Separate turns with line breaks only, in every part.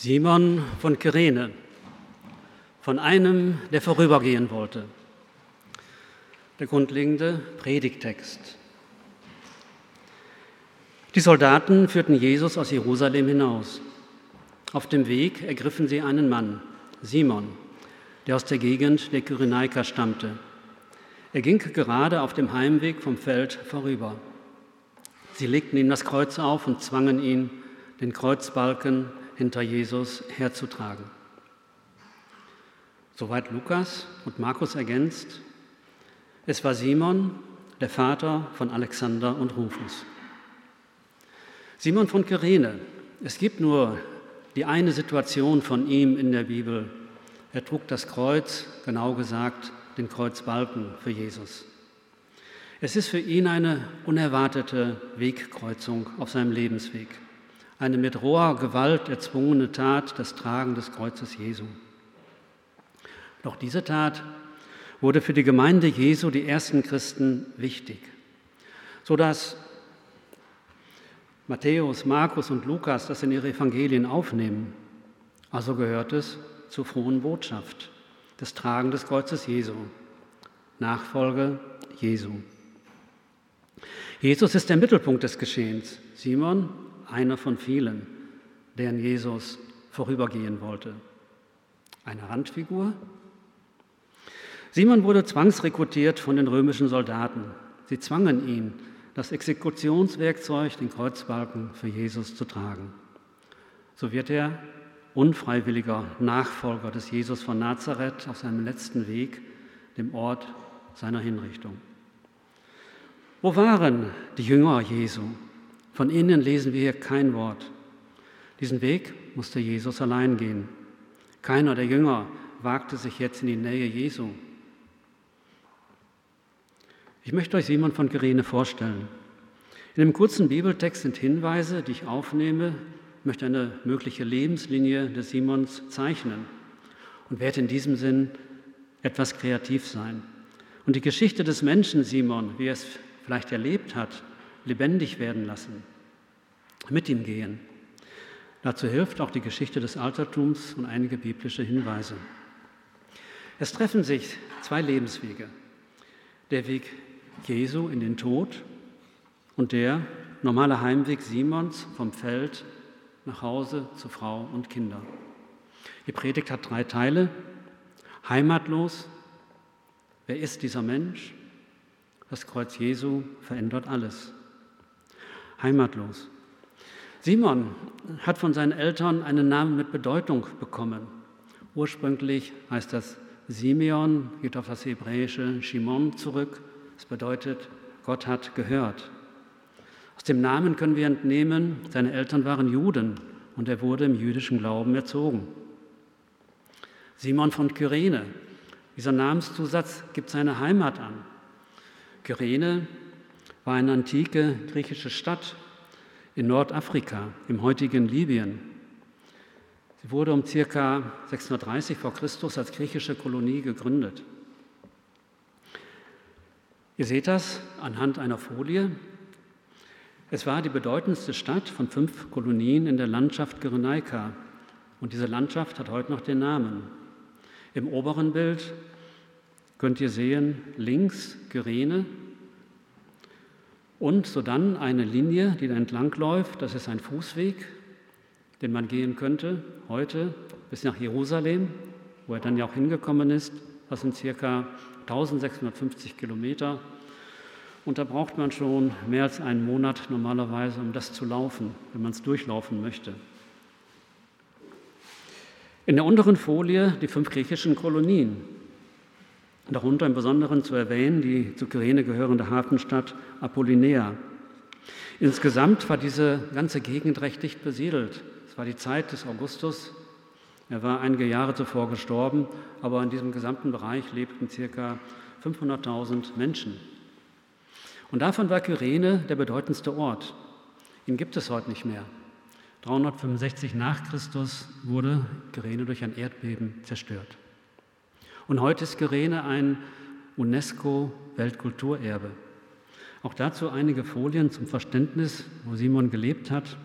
Simon von Kyrene, von einem, der vorübergehen wollte. Der grundlegende Predigtext. Die Soldaten führten Jesus aus Jerusalem hinaus. Auf dem Weg ergriffen sie einen Mann, Simon, der aus der Gegend der Kyrenaika stammte. Er ging gerade auf dem Heimweg vom Feld vorüber. Sie legten ihm das Kreuz auf und zwangen ihn, den Kreuzbalken hinter Jesus herzutragen. Soweit Lukas und Markus ergänzt. Es war Simon, der Vater von Alexander und Rufus. Simon von Kyrene. Es gibt nur die eine Situation von ihm in der Bibel. Er trug das Kreuz, genau gesagt den Kreuzbalken für Jesus. Es ist für ihn eine unerwartete Wegkreuzung auf seinem Lebensweg eine mit roher Gewalt erzwungene Tat, das Tragen des Kreuzes Jesu. Doch diese Tat wurde für die Gemeinde Jesu, die ersten Christen, wichtig, sodass Matthäus, Markus und Lukas das in ihre Evangelien aufnehmen. Also gehört es zur frohen Botschaft, des Tragen des Kreuzes Jesu, Nachfolge Jesu. Jesus ist der Mittelpunkt des Geschehens. Simon einer von vielen, der an Jesus vorübergehen wollte. Eine Randfigur? Simon wurde zwangsrekrutiert von den römischen Soldaten. Sie zwangen ihn, das Exekutionswerkzeug, den Kreuzbalken für Jesus zu tragen. So wird er unfreiwilliger Nachfolger des Jesus von Nazareth auf seinem letzten Weg, dem Ort seiner Hinrichtung. Wo waren die Jünger Jesu? Von ihnen lesen wir hier kein Wort. Diesen Weg musste Jesus allein gehen. Keiner der Jünger wagte sich jetzt in die Nähe Jesu. Ich möchte euch Simon von Kyrene vorstellen. In dem kurzen Bibeltext sind Hinweise, die ich aufnehme, ich möchte eine mögliche Lebenslinie des Simons zeichnen und werde in diesem Sinn etwas kreativ sein. Und die Geschichte des Menschen Simon, wie er es vielleicht erlebt hat, lebendig werden lassen, mit ihm gehen. Dazu hilft auch die Geschichte des Altertums und einige biblische Hinweise. Es treffen sich zwei Lebenswege. Der Weg Jesu in den Tod und der normale Heimweg Simons vom Feld nach Hause zu Frau und Kinder. Die Predigt hat drei Teile. Heimatlos. Wer ist dieser Mensch? Das Kreuz Jesu verändert alles heimatlos. Simon hat von seinen Eltern einen Namen mit Bedeutung bekommen. Ursprünglich heißt das Simeon, geht auf das hebräische Shimon zurück. Das bedeutet, Gott hat gehört. Aus dem Namen können wir entnehmen, seine Eltern waren Juden und er wurde im jüdischen Glauben erzogen. Simon von Kyrene, dieser Namenszusatz gibt seine Heimat an. Kyrene war eine antike griechische Stadt in Nordafrika, im heutigen Libyen. Sie wurde um ca. 630 vor Christus als griechische Kolonie gegründet. Ihr seht das anhand einer Folie. Es war die bedeutendste Stadt von fünf Kolonien in der Landschaft Kyrenaika. Und diese Landschaft hat heute noch den Namen. Im oberen Bild könnt ihr sehen, links Kyrene, und so dann eine Linie, die da entlang läuft, das ist ein Fußweg, den man gehen könnte heute bis nach Jerusalem, wo er dann ja auch hingekommen ist. Das sind circa 1650 Kilometer. Und da braucht man schon mehr als einen Monat normalerweise, um das zu laufen, wenn man es durchlaufen möchte. In der unteren Folie die fünf griechischen Kolonien. Darunter im Besonderen zu erwähnen die zu Kyrene gehörende Hafenstadt Apollinea. Insgesamt war diese ganze Gegend recht dicht besiedelt. Es war die Zeit des Augustus. Er war einige Jahre zuvor gestorben, aber in diesem gesamten Bereich lebten ca. 500.000 Menschen. Und davon war Kyrene der bedeutendste Ort. Ihn gibt es heute nicht mehr. 365 nach Christus wurde Kyrene durch ein Erdbeben zerstört. Und heute ist Kyrene ein UNESCO-Weltkulturerbe. Auch dazu einige Folien zum Verständnis, wo Simon gelebt hat.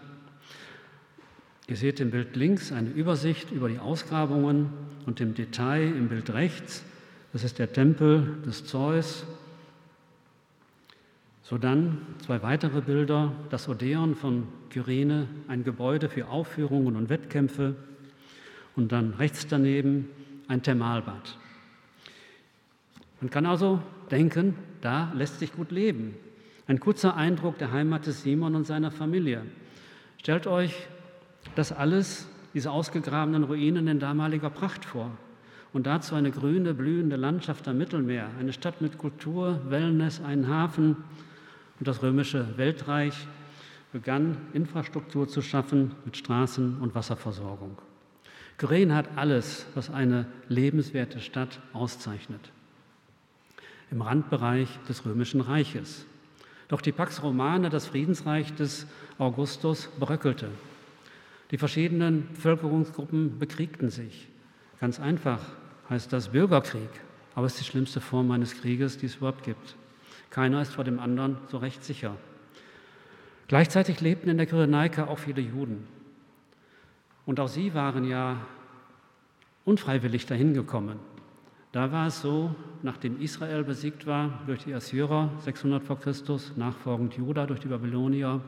Ihr seht im Bild links eine Übersicht über die Ausgrabungen und im Detail im Bild rechts. Das ist der Tempel des Zeus. So dann zwei weitere Bilder, das Odeon von Kyrene, ein Gebäude für Aufführungen und Wettkämpfe und dann rechts daneben ein Thermalbad. Man kann also denken, da lässt sich gut leben. Ein kurzer Eindruck der Heimat des Simon und seiner Familie. Stellt euch das alles, diese ausgegrabenen Ruinen in damaliger Pracht vor. Und dazu eine grüne, blühende Landschaft am Mittelmeer, eine Stadt mit Kultur, Wellness, einen Hafen. Und das römische Weltreich begann Infrastruktur zu schaffen mit Straßen und Wasserversorgung. Kyrene hat alles, was eine lebenswerte Stadt auszeichnet. Im Randbereich des römischen Reiches. Doch die Pax Romana, das Friedensreich des Augustus, bröckelte. Die verschiedenen Bevölkerungsgruppen bekriegten sich. Ganz einfach heißt das Bürgerkrieg, aber es ist die schlimmste Form eines Krieges, die es überhaupt gibt. Keiner ist vor dem anderen so recht sicher. Gleichzeitig lebten in der Kyrenaika auch viele Juden. Und auch sie waren ja unfreiwillig dahin gekommen. Da war es so, nachdem Israel besiegt war durch die Assyrer 600 vor Christus, nachfolgend Juda durch die Babylonier,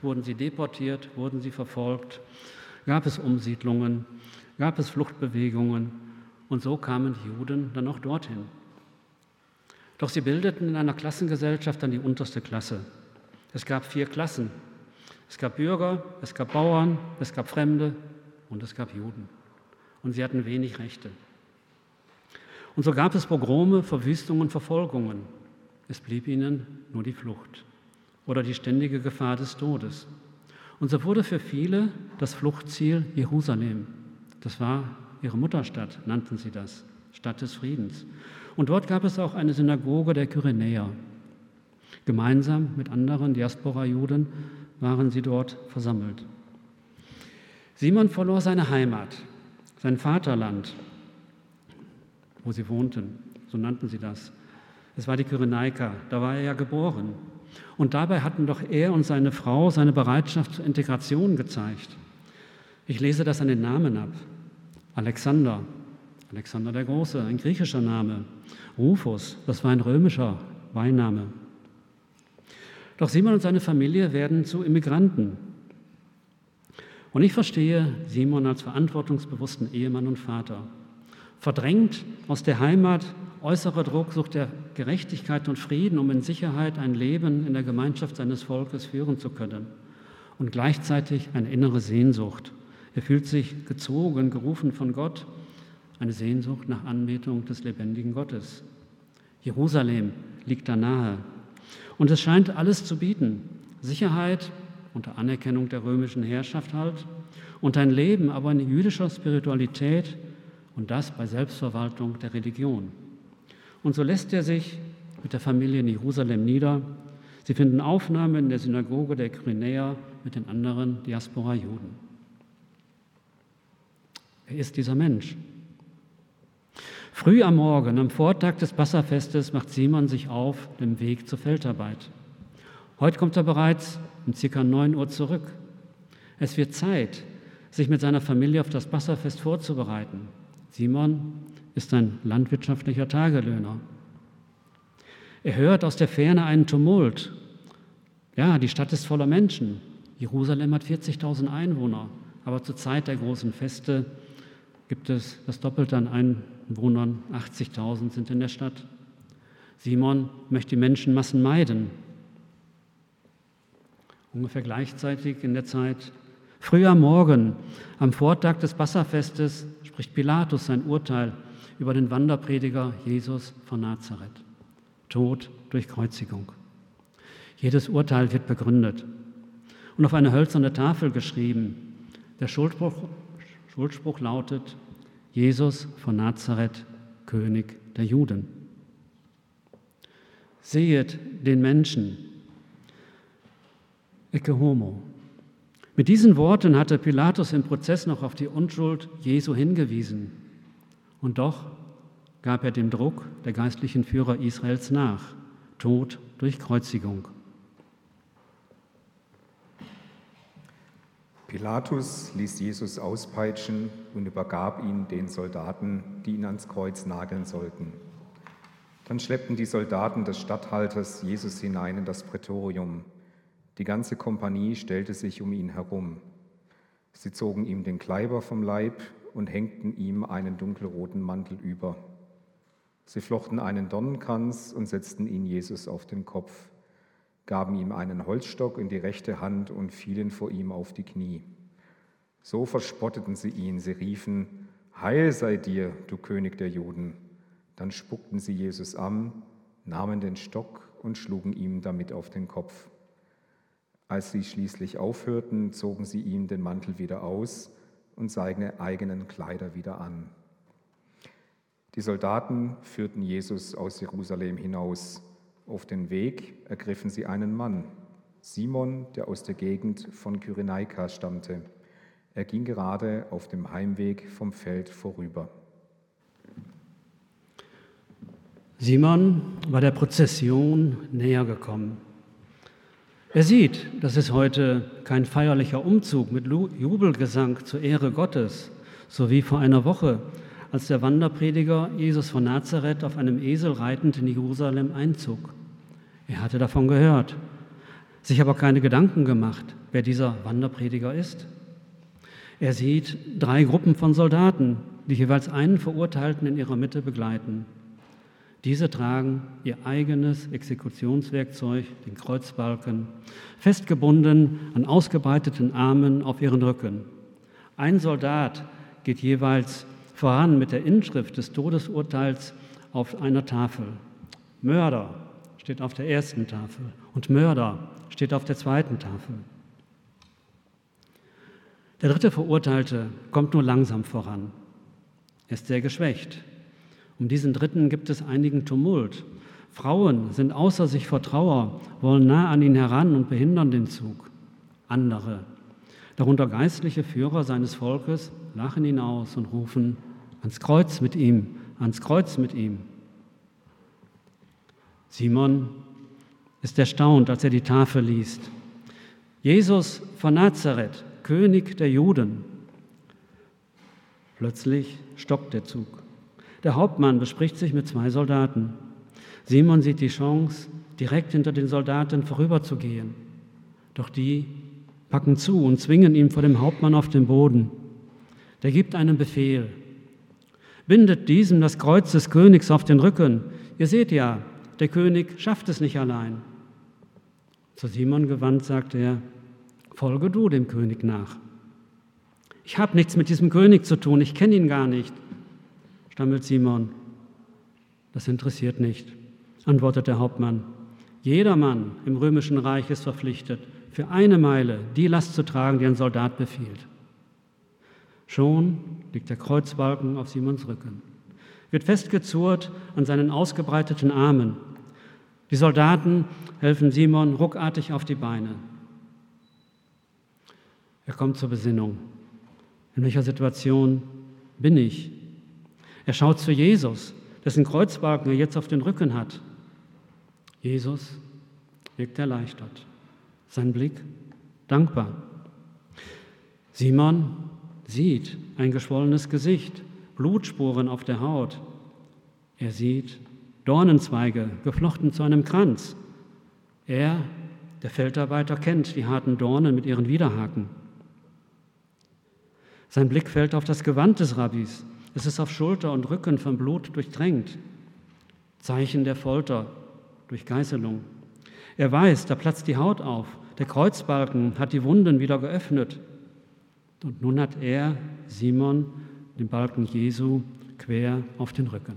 wurden sie deportiert, wurden sie verfolgt, gab es Umsiedlungen, gab es Fluchtbewegungen und so kamen die Juden dann auch dorthin. Doch sie bildeten in einer Klassengesellschaft dann die unterste Klasse. Es gab vier Klassen. Es gab Bürger, es gab Bauern, es gab Fremde und es gab Juden. Und sie hatten wenig Rechte. Und so gab es Pogrome, Verwüstungen, Verfolgungen. Es blieb ihnen nur die Flucht oder die ständige Gefahr des Todes. Und so wurde für viele das Fluchtziel Jerusalem. Das war ihre Mutterstadt, nannten sie das, Stadt des Friedens. Und dort gab es auch eine Synagoge der Kyrenäer. Gemeinsam mit anderen Diaspora-Juden waren sie dort versammelt. Simon verlor seine Heimat, sein Vaterland, wo sie wohnten, so nannten sie das. Es war die Kyrenaika, da war er ja geboren. Und dabei hatten doch er und seine Frau seine Bereitschaft zur Integration gezeigt. Ich lese das an den Namen ab. Alexander, Alexander der Große, ein griechischer Name. Rufus, das war ein römischer Beiname. Doch Simon und seine Familie werden zu Immigranten. Und ich verstehe Simon als verantwortungsbewussten Ehemann und Vater. Verdrängt aus der Heimat, äußerer Druck sucht er Gerechtigkeit und Frieden, um in Sicherheit ein Leben in der Gemeinschaft seines Volkes führen zu können. Und gleichzeitig eine innere Sehnsucht. Er fühlt sich gezogen, gerufen von Gott, eine Sehnsucht nach Anbetung des lebendigen Gottes. Jerusalem liegt da nahe. Und es scheint alles zu bieten. Sicherheit unter Anerkennung der römischen Herrschaft halt und ein Leben aber in jüdischer Spiritualität und das bei Selbstverwaltung der Religion. Und so lässt er sich mit der Familie in Jerusalem nieder. Sie finden Aufnahme in der Synagoge der Kyrenäer mit den anderen Diaspora-Juden. Wer ist dieser Mensch? Früh am Morgen, am Vortag des Passafestes, macht Simon sich auf dem Weg zur Feldarbeit. Heute kommt er bereits um ca. 9 Uhr zurück. Es wird Zeit, sich mit seiner Familie auf das Passafest vorzubereiten. Simon ist ein landwirtschaftlicher Tagelöhner. Er hört aus der Ferne einen Tumult. Ja, die Stadt ist voller Menschen. Jerusalem hat 40.000 Einwohner, aber zur Zeit der großen Feste gibt es das Doppelte an Einwohnern. 80.000 sind in der Stadt. Simon möchte die Menschenmassen meiden. Ungefähr gleichzeitig in der Zeit, früh am Morgen, am Vortag des Passafestes, spricht Pilatus sein Urteil über den Wanderprediger Jesus von Nazareth. Tod durch Kreuzigung. Jedes Urteil wird begründet und auf eine hölzerne Tafel geschrieben. Der Schuldspruch, Schuldspruch lautet, Jesus von Nazareth, König der Juden. Sehet den Menschen, ecce homo. Mit diesen Worten hatte Pilatus im Prozess noch auf die Unschuld Jesu hingewiesen. Und doch gab er dem Druck der geistlichen Führer Israels nach. Tod durch Kreuzigung.
Pilatus ließ Jesus auspeitschen und übergab ihn den Soldaten, die ihn ans Kreuz nageln sollten. Dann schleppten die Soldaten des Statthalters Jesus hinein in das Prätorium. Die ganze Kompanie stellte sich um ihn herum. Sie zogen ihm den Kleiber vom Leib und hängten ihm einen dunkelroten Mantel über. Sie flochten einen Dornenkranz und setzten ihn Jesus auf den Kopf gaben ihm einen Holzstock in die rechte Hand und fielen vor ihm auf die Knie. So verspotteten sie ihn, sie riefen, Heil sei dir, du König der Juden. Dann spuckten sie Jesus an, nahmen den Stock und schlugen ihm damit auf den Kopf. Als sie schließlich aufhörten, zogen sie ihm den Mantel wieder aus und seine eigenen Kleider wieder an. Die Soldaten führten Jesus aus Jerusalem hinaus auf den Weg ergriffen sie einen Mann, Simon, der aus der Gegend von Kyrenaika stammte. Er ging gerade auf dem Heimweg vom Feld vorüber.
Simon war der Prozession näher gekommen. Er sieht, das ist heute kein feierlicher Umzug mit Jubelgesang zur Ehre Gottes, so wie vor einer Woche, als der Wanderprediger Jesus von Nazareth auf einem Esel reitend in Jerusalem einzog. Er hatte davon gehört, sich aber keine Gedanken gemacht, wer dieser Wanderprediger ist. Er sieht drei Gruppen von Soldaten, die jeweils einen Verurteilten in ihrer Mitte begleiten. Diese tragen ihr eigenes Exekutionswerkzeug, den Kreuzbalken, festgebunden an ausgebreiteten Armen auf ihren Rücken. Ein Soldat geht jeweils voran mit der Inschrift des Todesurteils auf einer Tafel. Mörder, steht auf der ersten Tafel und Mörder steht auf der zweiten Tafel. Der dritte Verurteilte kommt nur langsam voran. Er ist sehr geschwächt. Um diesen dritten gibt es einigen Tumult. Frauen sind außer sich vor Trauer, wollen nah an ihn heran und behindern den Zug. Andere, darunter geistliche Führer seines Volkes, lachen ihn aus und rufen, ans Kreuz mit ihm, ans Kreuz mit ihm. Simon ist erstaunt, als er die Tafel liest. Jesus von Nazareth, König der Juden. Plötzlich stockt der Zug. Der Hauptmann bespricht sich mit zwei Soldaten. Simon sieht die Chance, direkt hinter den Soldaten vorüberzugehen. Doch die packen zu und zwingen ihn vor dem Hauptmann auf den Boden. Der gibt einen Befehl. Bindet diesem das Kreuz des Königs auf den Rücken. Ihr seht ja, der König schafft es nicht allein. Zu Simon gewandt sagte er, folge du dem König nach. Ich habe nichts mit diesem König zu tun, ich kenne ihn gar nicht, stammelt Simon. Das interessiert nicht, antwortet der Hauptmann. Jeder Mann im römischen Reich ist verpflichtet, für eine Meile die Last zu tragen, die ein Soldat befiehlt. Schon liegt der Kreuzbalken auf Simons Rücken wird festgezurrt an seinen ausgebreiteten Armen. Die Soldaten helfen Simon ruckartig auf die Beine. Er kommt zur Besinnung. In welcher Situation bin ich? Er schaut zu Jesus, dessen Kreuzbalken er jetzt auf den Rücken hat. Jesus wirkt erleichtert. Sein Blick dankbar. Simon sieht ein geschwollenes Gesicht. Blutspuren auf der Haut. Er sieht Dornenzweige geflochten zu einem Kranz. Er, der Feldarbeiter, kennt die harten Dornen mit ihren Widerhaken. Sein Blick fällt auf das Gewand des Rabbis. Es ist auf Schulter und Rücken vom Blut durchtränkt. Zeichen der Folter durch Geißelung. Er weiß, da platzt die Haut auf. Der Kreuzbalken hat die Wunden wieder geöffnet. Und nun hat er, Simon, den Balken Jesu quer auf den Rücken.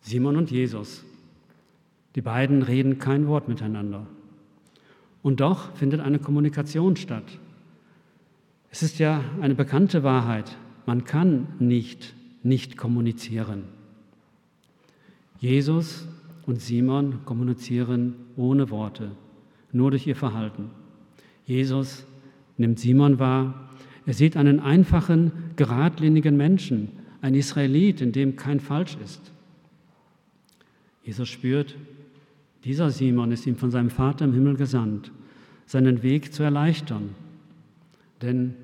Simon und Jesus, die beiden reden kein Wort miteinander. Und doch findet eine Kommunikation statt. Es ist ja eine bekannte Wahrheit, man kann nicht nicht kommunizieren. Jesus und Simon kommunizieren ohne Worte, nur durch ihr Verhalten. Jesus nimmt Simon wahr er sieht einen einfachen, geradlinigen Menschen, ein Israelit, in dem kein Falsch ist. Jesus spürt, dieser Simon ist ihm von seinem Vater im Himmel gesandt. seinen Weg zu erleichtern. Denn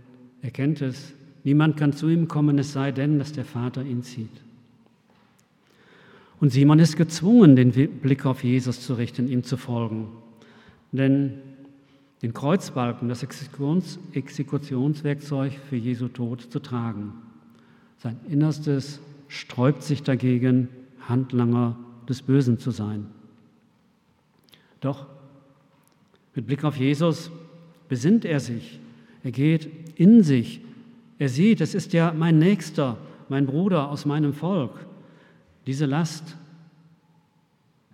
er kennt es, niemand kann zu ihm kommen, es sei denn, dass der Vater ihn zieht. Und Simon ist gezwungen, den Blick auf Jesus zu richten, ihm zu folgen. Denn den Kreuzbalken, das Exekutions Exekutionswerkzeug für Jesu Tod zu tragen. Sein Innerstes sträubt sich dagegen, Handlanger des Bösen zu sein. Doch mit Blick auf Jesus besinnt er sich, er geht in sich, er sieht, es ist ja mein Nächster, mein Bruder aus meinem Volk. Diese Last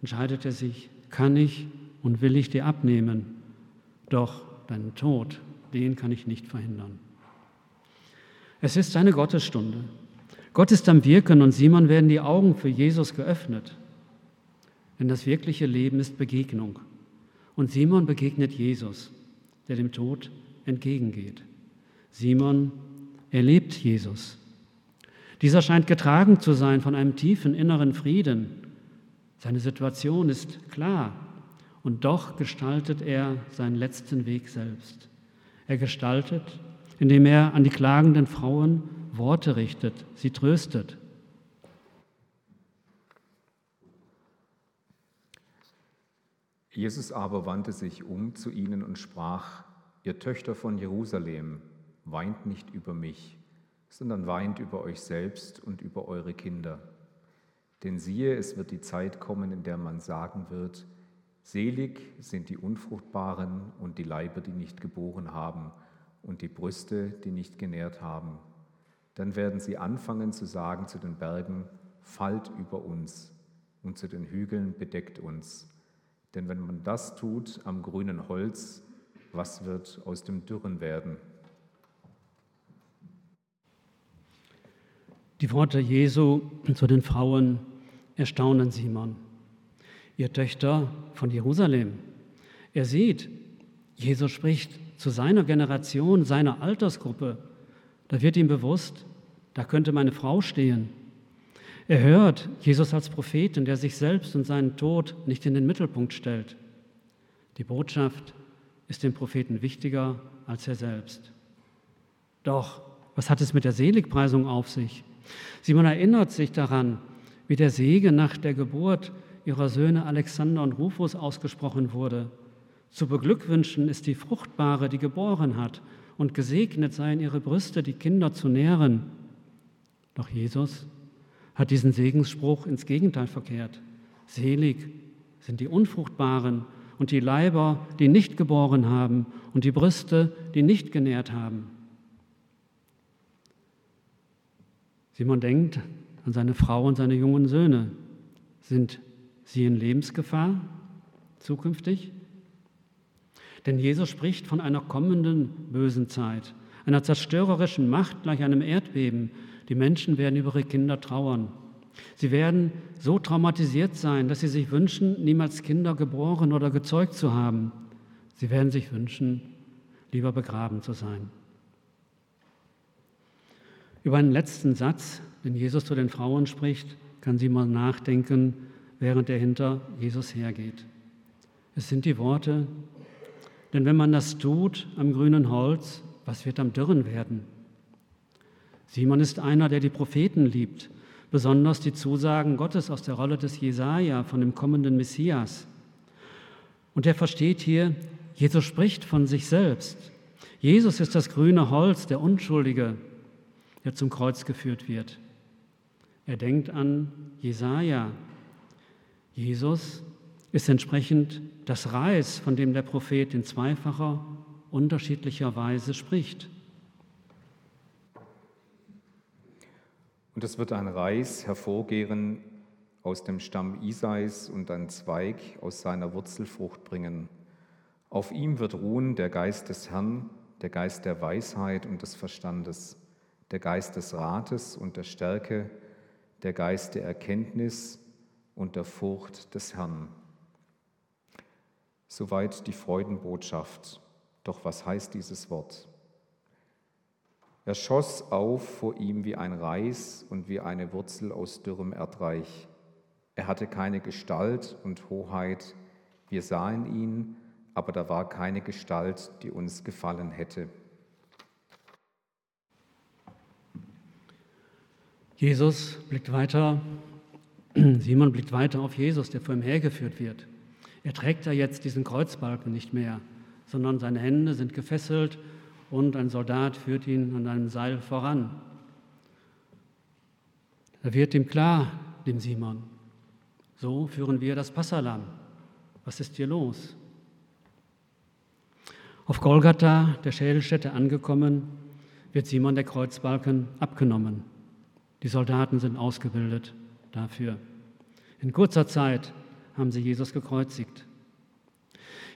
entscheidet er sich, kann ich und will ich dir abnehmen. Doch deinen Tod, den kann ich nicht verhindern. Es ist seine Gottesstunde. Gott ist am Wirken und Simon werden die Augen für Jesus geöffnet. Denn das wirkliche Leben ist Begegnung. Und Simon begegnet Jesus, der dem Tod entgegengeht. Simon erlebt Jesus. Dieser scheint getragen zu sein von einem tiefen inneren Frieden. Seine Situation ist klar und doch gestaltet er seinen letzten Weg selbst. Er gestaltet, indem er an die klagenden Frauen Worte richtet, sie tröstet.
Jesus aber wandte sich um zu ihnen und sprach, ihr Töchter von Jerusalem, weint nicht über mich, sondern weint über euch selbst und über eure Kinder. Denn siehe, es wird die Zeit kommen, in der man sagen wird, Selig sind die Unfruchtbaren und die Leiber, die nicht geboren haben und die Brüste, die nicht genährt haben. Dann werden sie anfangen zu sagen zu den Bergen, fallt über uns und zu den Hügeln bedeckt uns. Denn wenn man das tut am grünen Holz, was wird aus dem Dürren werden?
Die Worte Jesu zu den Frauen erstaunen Simon ihr Töchter von Jerusalem. Er sieht, Jesus spricht zu seiner Generation, seiner Altersgruppe. Da wird ihm bewusst, da könnte meine Frau stehen. Er hört Jesus als Propheten, der sich selbst und seinen Tod nicht in den Mittelpunkt stellt. Die Botschaft ist dem Propheten wichtiger als er selbst. Doch, was hat es mit der Seligpreisung auf sich? Simon erinnert sich daran, wie der Segen nach der Geburt ihrer Söhne Alexander und Rufus ausgesprochen wurde. Zu beglückwünschen ist die Fruchtbare, die geboren hat, und gesegnet seien ihre Brüste, die Kinder zu nähren. Doch Jesus hat diesen Segensspruch ins Gegenteil verkehrt. Selig sind die Unfruchtbaren und die Leiber, die nicht geboren haben und die Brüste, die nicht genährt haben. Simon denkt an seine Frau und seine jungen Söhne. Sind sie in Lebensgefahr zukünftig? Denn Jesus spricht von einer kommenden bösen Zeit, einer zerstörerischen Macht gleich einem Erdbeben. Die Menschen werden über ihre Kinder trauern. Sie werden so traumatisiert sein, dass sie sich wünschen, niemals Kinder geboren oder gezeugt zu haben. Sie werden sich wünschen, lieber begraben zu sein. Über einen letzten Satz, den Jesus zu den Frauen spricht, kann sie mal nachdenken, während er hinter Jesus hergeht. Es sind die Worte, denn wenn man das tut am grünen Holz, was wird am Dürren werden? Simon ist einer, der die Propheten liebt, besonders die Zusagen Gottes aus der Rolle des Jesaja von dem kommenden Messias. Und er versteht hier, Jesus spricht von sich selbst. Jesus ist das grüne Holz, der Unschuldige, der zum Kreuz geführt wird. Er denkt an Jesaja, Jesus ist entsprechend das Reis, von dem der Prophet in zweifacher, unterschiedlicher Weise spricht.
Und es wird ein Reis hervorgehen aus dem Stamm Isais und ein Zweig aus seiner Wurzelfrucht bringen. Auf ihm wird ruhen der Geist des Herrn, der Geist der Weisheit und des Verstandes, der Geist des Rates und der Stärke, der Geist der Erkenntnis und der Furcht des Herrn. Soweit die Freudenbotschaft. Doch was heißt dieses Wort? Er schoss auf vor ihm wie ein Reis und wie eine Wurzel aus dürrem Erdreich. Er hatte keine Gestalt und Hoheit. Wir sahen ihn, aber da war keine Gestalt, die uns gefallen hätte.
Jesus blickt weiter, Simon blickt weiter auf Jesus, der vor ihm hergeführt wird. Er trägt ja jetzt diesen Kreuzbalken nicht mehr, sondern seine Hände sind gefesselt und ein Soldat führt ihn an einem Seil voran. Da wird ihm klar, dem Simon, so führen wir das Passalam. Was ist hier los? Auf Golgatha, der Schädelstätte angekommen, wird Simon der Kreuzbalken abgenommen. Die Soldaten sind ausgebildet dafür. In kurzer Zeit haben sie Jesus gekreuzigt.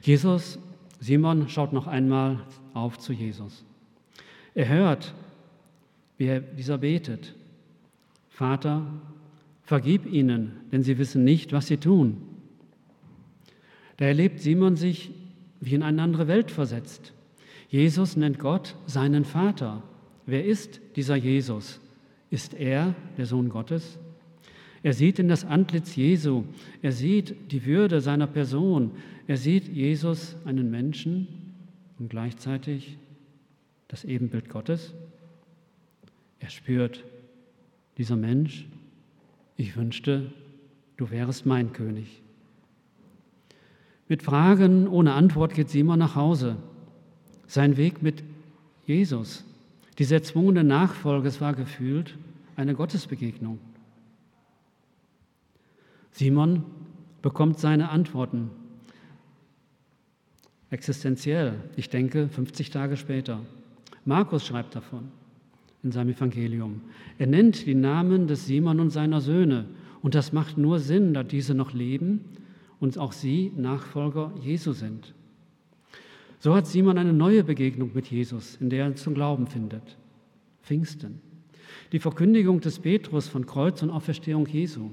Jesus, Simon schaut noch einmal auf zu Jesus. Er hört, wie er dieser betet. Vater, vergib ihnen, denn sie wissen nicht, was sie tun. Da erlebt Simon sich wie in eine andere Welt versetzt. Jesus nennt Gott seinen Vater. Wer ist dieser Jesus? Ist er der Sohn Gottes? Er sieht in das Antlitz Jesu, er sieht die Würde seiner Person, er sieht Jesus einen Menschen und gleichzeitig das Ebenbild Gottes. Er spürt, dieser Mensch, ich wünschte, du wärest mein König. Mit Fragen ohne Antwort geht Simon nach Hause. Sein Weg mit Jesus, diese erzwungene Nachfolge, es war gefühlt eine Gottesbegegnung. Simon bekommt seine Antworten existenziell, ich denke 50 Tage später. Markus schreibt davon in seinem Evangelium. Er nennt die Namen des Simon und seiner Söhne und das macht nur Sinn, da diese noch leben und auch sie Nachfolger Jesu sind. So hat Simon eine neue Begegnung mit Jesus, in der er zum Glauben findet. Pfingsten. Die Verkündigung des Petrus von Kreuz und Auferstehung Jesu.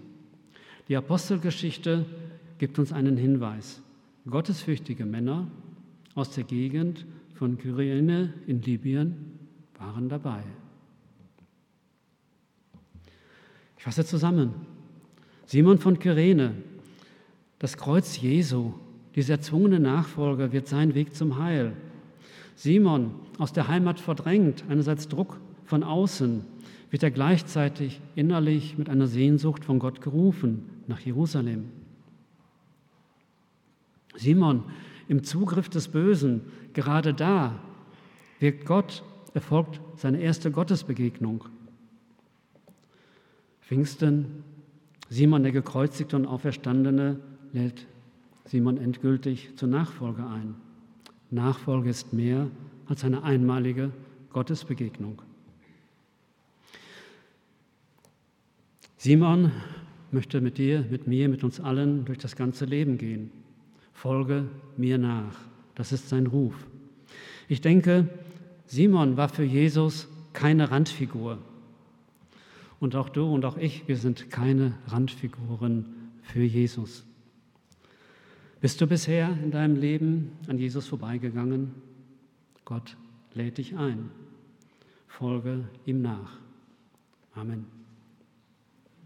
Die Apostelgeschichte gibt uns einen Hinweis. Gottesfürchtige Männer aus der Gegend von Kyrene in Libyen waren dabei. Ich fasse zusammen. Simon von Kyrene, das Kreuz Jesu, dieser erzwungene Nachfolger, wird sein Weg zum Heil. Simon, aus der Heimat verdrängt, einerseits Druck von außen, wird er gleichzeitig innerlich mit einer Sehnsucht von Gott gerufen nach Jerusalem. Simon, im Zugriff des Bösen, gerade da wirkt Gott, erfolgt seine erste Gottesbegegnung. Pfingsten, Simon der gekreuzigte und auferstandene, lädt Simon endgültig zur Nachfolge ein. Nachfolge ist mehr als eine einmalige Gottesbegegnung. Simon möchte mit dir, mit mir, mit uns allen durch das ganze Leben gehen. Folge mir nach. Das ist sein Ruf. Ich denke, Simon war für Jesus keine Randfigur. Und auch du und auch ich, wir sind keine Randfiguren für Jesus. Bist du bisher in deinem Leben an Jesus vorbeigegangen? Gott lädt dich ein. Folge ihm nach. Amen.